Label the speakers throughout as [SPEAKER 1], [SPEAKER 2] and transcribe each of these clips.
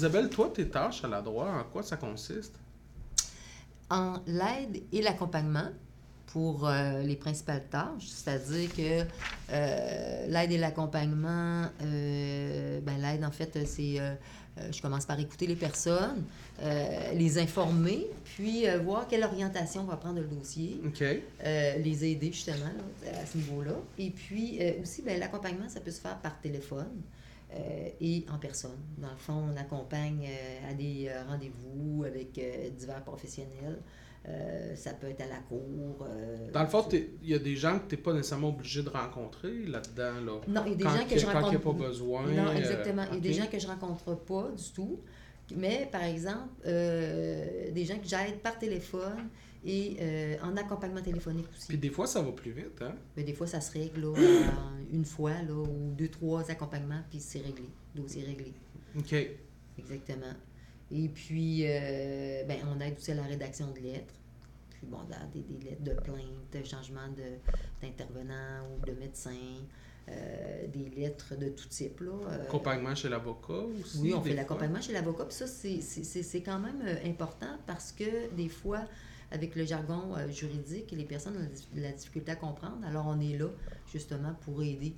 [SPEAKER 1] Isabelle, toi, tes tâches à la droite, en quoi ça consiste?
[SPEAKER 2] En l'aide et l'accompagnement pour euh, les principales tâches, c'est-à-dire que euh, l'aide et l'accompagnement, euh, ben, l'aide, en fait, c'est je commence par écouter les personnes, les informer, puis voir quelle orientation va prendre le dossier, les aider justement à ce niveau-là. Et puis aussi, ben, l'accompagnement, ça peut se faire par téléphone. Et en personne. Dans le fond, on accompagne à des rendez-vous avec divers professionnels. Euh, ça peut être à la cour. Euh,
[SPEAKER 1] Dans le fond, il y a des gens que tu n'es pas nécessairement obligé de rencontrer là-dedans. Là?
[SPEAKER 2] Non, il y a des gens que je rencontre.
[SPEAKER 1] Quand il n'y a pas besoin.
[SPEAKER 2] Non, euh, exactement. Il y a des gens que je ne rencontre pas du tout. Mais, par exemple, des gens que j'aide par téléphone et en accompagnement téléphonique aussi.
[SPEAKER 1] Puis des fois, ça va plus vite, hein?
[SPEAKER 2] Mais des fois, ça se règle là, une fois, là, ou deux, trois accompagnements, puis c'est réglé. Dossier réglé.
[SPEAKER 1] OK.
[SPEAKER 2] Exactement. Et puis, euh, ben, on aide aussi à la rédaction de lettres. Puis, bon, des, des lettres de plainte, changement d'intervenant ou de médecin, euh, des lettres de tout type. Là.
[SPEAKER 1] Euh. accompagnement chez l'avocat aussi?
[SPEAKER 2] Oui, on fait l'accompagnement chez l'avocat. Puis ça, c'est quand même important parce que des fois, avec le jargon juridique, les personnes ont de la difficulté à comprendre. Alors, on est là justement pour aider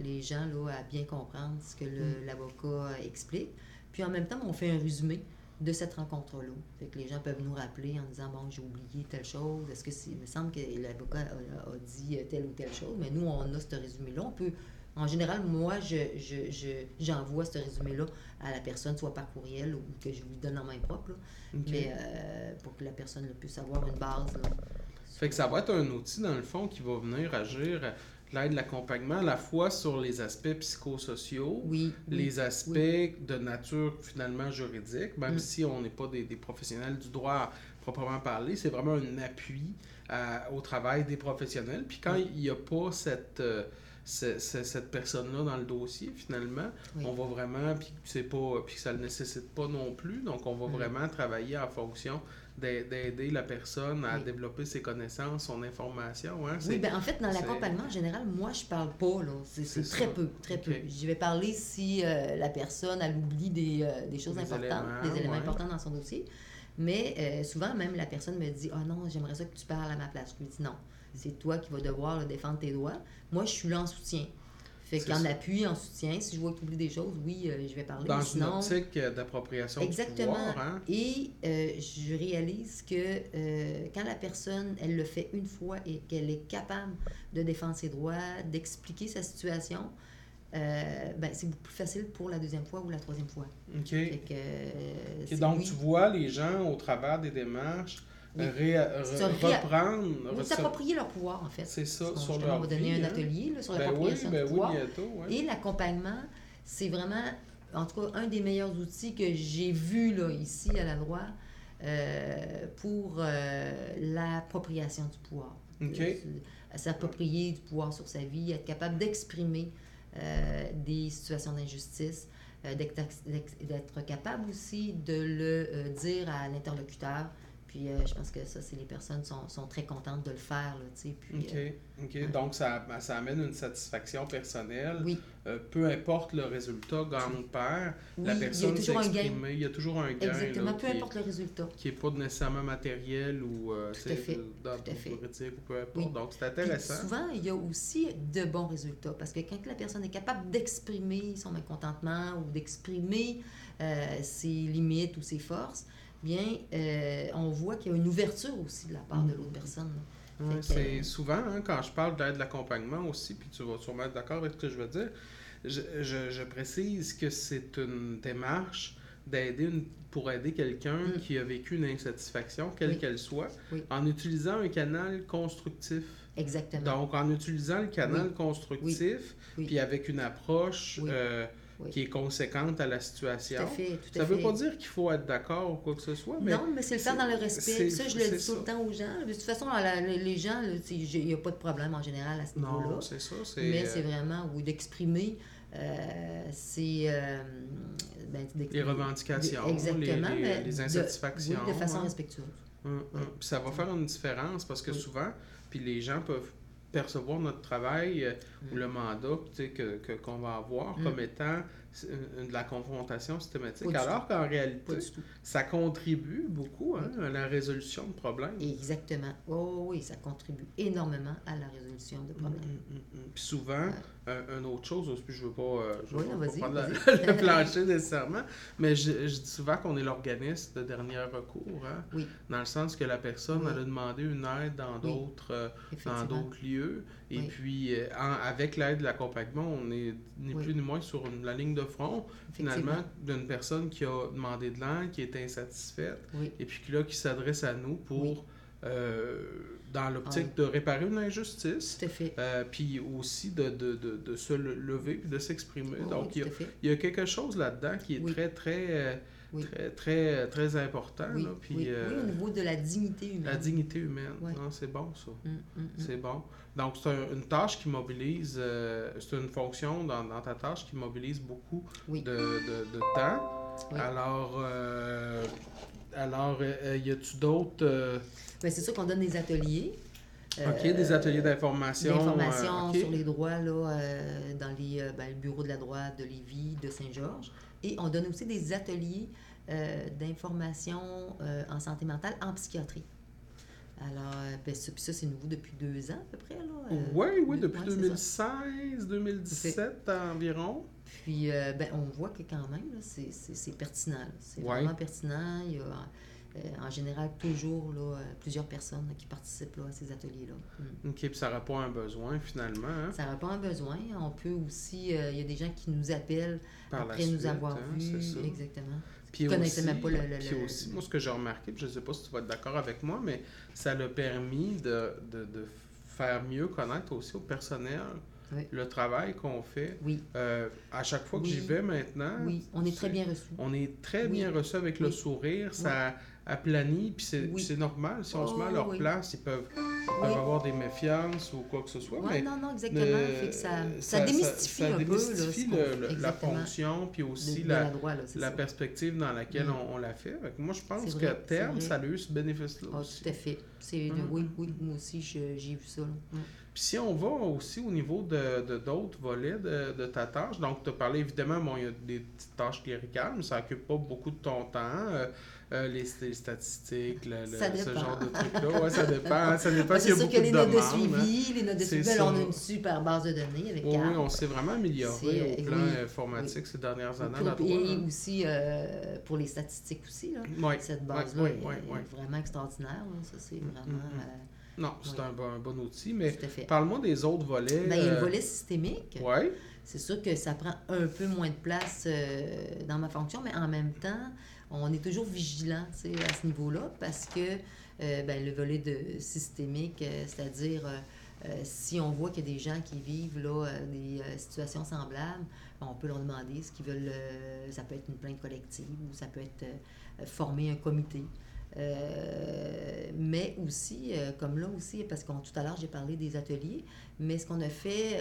[SPEAKER 2] les gens là, à bien comprendre ce que mm. l'avocat explique. Puis en même temps, on fait un résumé de cette rencontre-là. Fait que les gens peuvent nous rappeler en disant Bon, j'ai oublié telle chose. Est-ce que c'est. Il me semble que l'avocat a, dit telle ou telle chose, mais nous, on a ce résumé-là. On peut. En général, moi, je, je, j'envoie ce résumé-là à la personne, soit par courriel ou que je lui donne en main propre, mais euh, pour que la personne puisse avoir une base.
[SPEAKER 1] Fait que ça va être un outil, dans le fond, qui va venir agir l'aide, l'accompagnement, à la fois sur les aspects psychosociaux, les aspects de nature finalement juridique, même mm. si on n'est pas des, professionnels du droit proprement parler, c'est vraiment un appui au travail des professionnels. Puis quand il n'y a pas cette... Euh, cette personne-là dans le dossier, finalement. On va vraiment, puis c'est pas, puis ça ne le nécessite pas non plus. Donc, on va mm. vraiment travailler en fonction d'aider la personne à développer ses connaissances, son information. Hein?
[SPEAKER 2] Oui, ben en fait, dans l'accompagnement en général, moi, je parle pas. C'est très peu, très peu. Je vais parler si euh, la personne, elle oublie des, euh, des choses importantes, des éléments importants dans son dossier. Mais euh, souvent, même la personne me dit « Ah oh non, j'aimerais ça que tu parles à ma place. » Je lui dis « Non, c'est toi qui vas devoir défendre tes droits. Moi, je suis là en soutien. » Fait qu'en appui, en soutien, si je vois que tu oublies des choses, oui, euh, je vais parler.
[SPEAKER 1] Dans une optique euh, d'appropriation
[SPEAKER 2] Exactement.
[SPEAKER 1] du pouvoir. Hein?
[SPEAKER 2] Et euh, je réalise que quand la personne, elle le fait une fois et qu'elle est capable de défendre ses droits, d'expliquer sa situation, ben, c'est beaucoup plus facile pour la deuxième fois ou la troisième fois.
[SPEAKER 1] OK. donc, tu vois les gens au travers des démarches reprendre.
[SPEAKER 2] S'approprier leur pouvoir, en fait.
[SPEAKER 1] C'est ça,
[SPEAKER 2] sur leur On va donner un hein. atelier sur ben l'appropriation ben pouvoir. Et l'accompagnement, c'est vraiment, en tout cas, un des meilleurs outils que j'ai vu là, ici à la loi euh, pour euh, l'appropriation du pouvoir. S'approprier du pouvoir sur sa vie, être capable d'exprimer euh, des situations d'injustice, d'être capable aussi de le dire à l'interlocuteur, puis euh, je pense que ça, c'est les personnes sont, sont très contentes de le faire. Là, puis,
[SPEAKER 1] OK.
[SPEAKER 2] Euh.
[SPEAKER 1] Donc, ça, ça amène une satisfaction personnelle.
[SPEAKER 2] Oui.
[SPEAKER 1] Euh, peu importe le résultat, gagne ou perd, la personne s'est exprimée. Il y a toujours un gain.
[SPEAKER 2] Exactement, peu importe le résultat.
[SPEAKER 1] Qui n'est pas nécessairement matériel ou
[SPEAKER 2] Tout à fait.
[SPEAKER 1] dans
[SPEAKER 2] Tout à fait.
[SPEAKER 1] ou peu importe. Donc, c'est intéressant.
[SPEAKER 2] souvent, il y a aussi de bons résultats. Parce que quand la personne est capable d'exprimer son mécontentement ou d'exprimer ses limites ou ses forces, bien, euh, on voit qu'il y a une ouverture aussi de la part de l'autre personne.
[SPEAKER 1] c'est souvent, hein, quand je parle d'aide l'accompagnement aussi, puis tu vas sûrement être d'accord avec ce que je veux dire, je, je, précise que c'est une démarche d'aider pour aider quelqu'un mm. qui a vécu une insatisfaction, quelle qu'elle soit, en utilisant un canal constructif.
[SPEAKER 2] Exactement.
[SPEAKER 1] Donc, en utilisant le canal constructif, puis avec une approche... Euh, qui est conséquente à la situation.
[SPEAKER 2] Tout à fait,
[SPEAKER 1] ça ne veut pas dire qu'il faut être d'accord ou quoi que ce soit. Mais
[SPEAKER 2] non, mais c'est le faire dans le respect. Ça, je le dis tout le temps aux gens. De toute façon, les gens, il n'y a pas de problème en général à ce niveau-là.
[SPEAKER 1] Non, c'est ça.
[SPEAKER 2] Mais c'est euh, vraiment, d'exprimer. Euh, c'est euh,
[SPEAKER 1] ben, les revendications,
[SPEAKER 2] exactement,
[SPEAKER 1] les, les, insatisfactions.
[SPEAKER 2] de façon respectueuse.
[SPEAKER 1] Hum, hum. ça va faire une différence parce que souvent, puis les gens peuvent percevoir notre travail ou le mandat que, qu'on va avoir comme étant de la confrontation systématique, alors qu'en réalité, ça contribue beaucoup hein, à la résolution de problèmes.
[SPEAKER 2] Exactement. Oh, oui, ça contribue énormément à la résolution de problèmes. Mm, mm,
[SPEAKER 1] mm, Puis souvent, une autre chose, puis je ne veux pas, euh, je veux pas prendre le plancher nécessairement, mais je, je dis souvent qu'on est l'organisme de dernier recours, hein, oui. dans le sens que la personne elle a demandé une aide dans d'autres euh, dans d'autres lieux, et puis euh, avec l'aide de l'accompagnement, on est ni plus ni moins sur la ligne de front, finalement, d'une personne qui a demandé de l'aide, qui est insatisfaite, et puis là, qui s'adresse à nous pour dans l'optique de réparer une injustice. Euh, puis aussi de, de, de, de, se lever et de s'exprimer. Donc, il y, a, il y, a, quelque chose là-dedans qui est très, très, euh, très, très, très important.
[SPEAKER 2] Oui.
[SPEAKER 1] Là,
[SPEAKER 2] puis, euh, au niveau de la dignité humaine.
[SPEAKER 1] La dignité humaine. C'est bon, ça. Hum, hum, hum. C'est bon. Donc, c'est une tâche qui mobilise, c'est une fonction dans, dans, ta tâche qui mobilise beaucoup de, de, temps. Alors, alors, y a-tu d'autres
[SPEAKER 2] ben, c'est sûr qu'on donne des ateliers.
[SPEAKER 1] OK, des ateliers d'information.
[SPEAKER 2] D'information euh, sur les droits là, euh, dans les, euh, ben, le bureau de la droite de Lévis, de Saint-Georges. Et on donne aussi des ateliers d'information en santé mentale en psychiatrie. Alors, ben, ça, c'est nouveau depuis deux ans à peu près. Là,
[SPEAKER 1] oui, oui, depuis 2016, 2017 environ.
[SPEAKER 2] Puis, ben, on voit que quand même, c'est pertinent. C'est vraiment pertinent. Il y a euh, en général, toujours là, euh, plusieurs personnes qui participent là, à ces ateliers-là.
[SPEAKER 1] Mm. OK, puis ça répond à un besoin finalement. Hein?
[SPEAKER 2] Ça répond à un besoin. On peut aussi, euh, il y a des gens qui nous appellent après nous avoir hein, vus. Exactement.
[SPEAKER 1] Puis aussi, même pas le, puis aussi, moi, ce que j'ai remarqué, je ne sais pas si tu vas être d'accord avec moi, mais ça l'a permis de, de, de, faire mieux connaître aussi au personnel le travail qu'on fait.
[SPEAKER 2] Oui.
[SPEAKER 1] à chaque fois que j'y vais maintenant.
[SPEAKER 2] Oui, on est, très bien reçu.
[SPEAKER 1] On est très bien reçu avec le sourire. Ça, aplani, puis c'est normal. Si on se met à leur place, ils peuvent, avoir des méfiances ou quoi que ce soit.
[SPEAKER 2] mais non, non, exactement. ça, ça, démystifie un
[SPEAKER 1] peu la fonction, puis aussi la, la, perspective dans laquelle mm. on, la fait. moi, je pense qu'à terme, ça a eu ce bénéfice-là.
[SPEAKER 2] Oh, tout à fait. Mm. Oui, oui, moi aussi, j'ai vu ça. Mm.
[SPEAKER 1] Puis si on va aussi au niveau de d'autres volets de, de, ta tâche, donc tu as parlé évidemment, bon, il y a des petites tâches cléricales, mais ça occupe pas beaucoup de ton temps. Euh, euh, les, statistiques, le, ce genre de trucs-là. Ouais, ça dépend. Ça dépend s'il y a beaucoup que les notes de suivi,
[SPEAKER 2] les notes de suivi, ben, on a une super base de données avec Oui,
[SPEAKER 1] on s'est vraiment amélioré au plan informatique ces dernières années.
[SPEAKER 2] Pour, et hein. aussi euh, pour les statistiques aussi. Là. Cette base-là est, vraiment extraordinaire. Ça, c'est mm, mm, vraiment... Mm. Euh,
[SPEAKER 1] non, c'est un, bon, un, bon outil, mais parle-moi des autres volets.
[SPEAKER 2] Ben, il y a le volet systémique.
[SPEAKER 1] Oui.
[SPEAKER 2] C'est sûr que ça prend un peu moins de place dans ma fonction, mais en même temps, on est toujours vigilant à ce niveau-là parce que euh, ben, le volet de systémique, euh, c'est-à-dire euh, si on voit qu'il y a des gens qui vivent là, des situations semblables, on peut leur demander ce qu'ils veulent. ça peut être une plainte collective ou ça peut être former un comité. Mais aussi, comme là aussi, parce que tout à l'heure j'ai parlé des ateliers, mais ce qu'on a fait,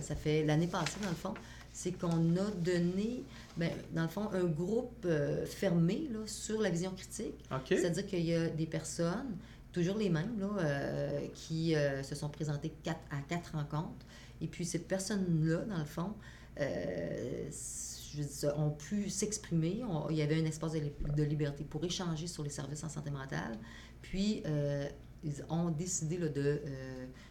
[SPEAKER 2] ça fait l'année passée dans le fond, c'est qu'on a donné, ben, dans le fond, un groupe euh, fermé là, sur la vision critique. C'est-à-dire qu'il y a des personnes, toujours les mêmes, là, euh, qui euh, se sont présentées quatre, à quatre rencontres. Et puis, ces personnes-là, dans le fond, ont pu s'exprimer. Il y avait un espace de, liberté pour échanger sur les services en santé mentale. Puis, ils ont décidé là, de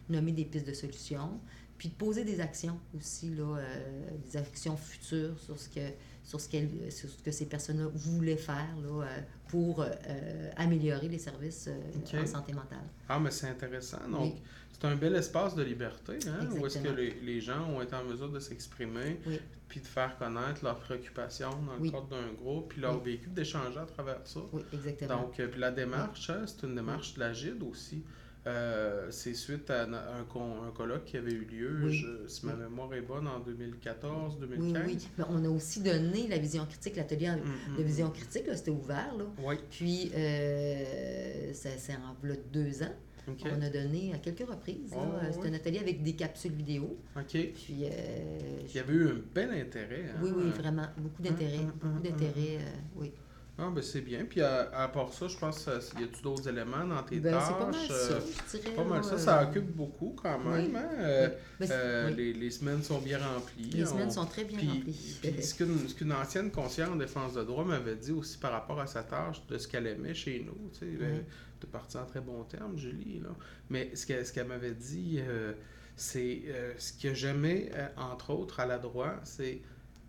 [SPEAKER 2] nommer des pistes de solutions puis de poser des actions aussi, là, euh, des actions futures sur ce que, sur ce, sur ce que ces personnes-là voulaient faire là, euh, pour euh, améliorer les services en santé mentale.
[SPEAKER 1] Ah, mais c'est intéressant. Donc, c'est un bel espace de liberté, hein, où est-ce que les, les, gens ont été en mesure de s'exprimer, puis de faire connaître leurs préoccupations dans le cadre d'un groupe, puis leur vécu, d'échanger à travers ça.
[SPEAKER 2] Oui, exactement.
[SPEAKER 1] Donc, puis la démarche, hein, c'est une démarche de l'AGID aussi. Euh, c'est suite à un, un, colloque qui avait eu lieu, je, si ma mémoire est bonne, en 2014, 2015. Oui, oui.
[SPEAKER 2] Mais on a aussi donné la vision critique, l'atelier mm, mm, de vision mm. critique, c'était ouvert. Là.
[SPEAKER 1] Oui.
[SPEAKER 2] Puis, euh, c'est en deux ans. On a donné à quelques reprises. Oh, c'est un atelier avec des capsules vidéo.
[SPEAKER 1] OK.
[SPEAKER 2] Puis, euh,
[SPEAKER 1] Il y avait eu un bel intérêt.
[SPEAKER 2] Hein? Oui, oui, vraiment. Beaucoup d'intérêt. beaucoup d'intérêt, oui.
[SPEAKER 1] Ah, ben c'est bien. Puis à, part ça, je pense qu'il y a d'autres éléments dans tes
[SPEAKER 2] ben,
[SPEAKER 1] tâches?
[SPEAKER 2] C'est pas mal ça, je dirais.
[SPEAKER 1] Pas mal ça. Ça occupe beaucoup quand même. Hein? Ben, les, les, semaines sont bien remplies.
[SPEAKER 2] Les semaines sont très bien remplies.
[SPEAKER 1] Puis ce qu'une ancienne conseillère en défense de droit m'avait dit aussi par rapport à sa tâche, de ce qu'elle aimait chez nous, tu sais, de partir en très bon terme, Julie. Là. Mais ce qu'elle ce m'avait dit, euh, c'est euh, ce que j'aimais, euh, entre autres, à la droite, c'est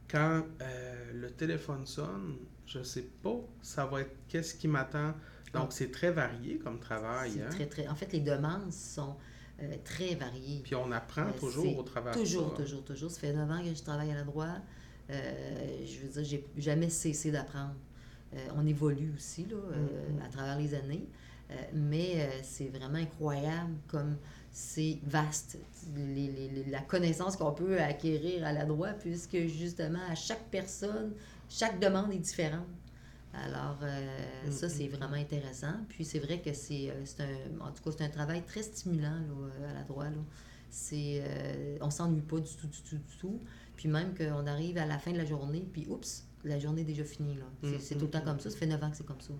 [SPEAKER 1] quand le téléphone sonne, je sais pas, ça va être qu'est-ce qui m'attend. Donc, ah. c'est très varié comme travail. Hein?
[SPEAKER 2] Très, très... En fait, les demandes sont très variées.
[SPEAKER 1] Puis on apprend toujours au travail.
[SPEAKER 2] Toujours, toujours, toujours. Ça fait 9 ans que je travaille à la droite. je veux dire, j'ai jamais cessé d'apprendre. on évolue aussi là, mm-hmm. à travers les années. Euh, mais euh, c'est vraiment incroyable comme c'est vaste, la connaissance qu'on peut acquérir à la droite, puisque justement, à chaque personne, chaque demande est différente. Alors, euh, ça, c'est mm-hmm. vraiment intéressant. Puis, c'est vrai que c'est un, en tout cas, c'est un travail très stimulant à la droite. C'est, on s'ennuie pas du tout, du tout, du tout. Puis, même qu'on arrive à la fin de la journée, puis oups, la journée est déjà finie. Là. C'est, tout le temps comme ça. Ça fait 9 ans que c'est comme ça.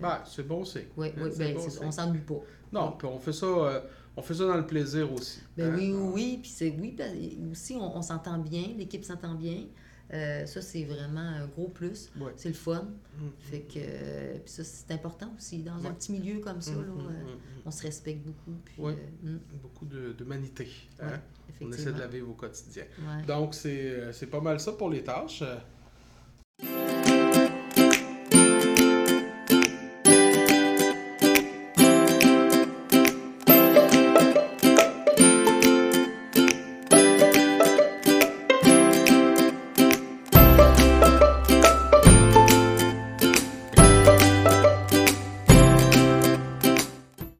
[SPEAKER 1] Ben, c'est bon, c'est.
[SPEAKER 2] Oui, oui ben, on s'ennuie pas.
[SPEAKER 1] Non, puis on fait ça. Euh, on fait ça dans le plaisir aussi.
[SPEAKER 2] Ben, oui, oui, oui. Puis c'est oui, ben, aussi, on, s'entend bien, l'équipe s'entend bien. Euh, ça, c'est vraiment un gros plus. C'est le fun. Mm. Fait que, puis ça, c'est important aussi. Dans un petit milieu comme ça, mm, là, mm, euh, on se respecte beaucoup. Puis,
[SPEAKER 1] beaucoup de, de manité. Hein? On essaie de la vivre au quotidien. Donc, c'est pas mal ça pour les tâches.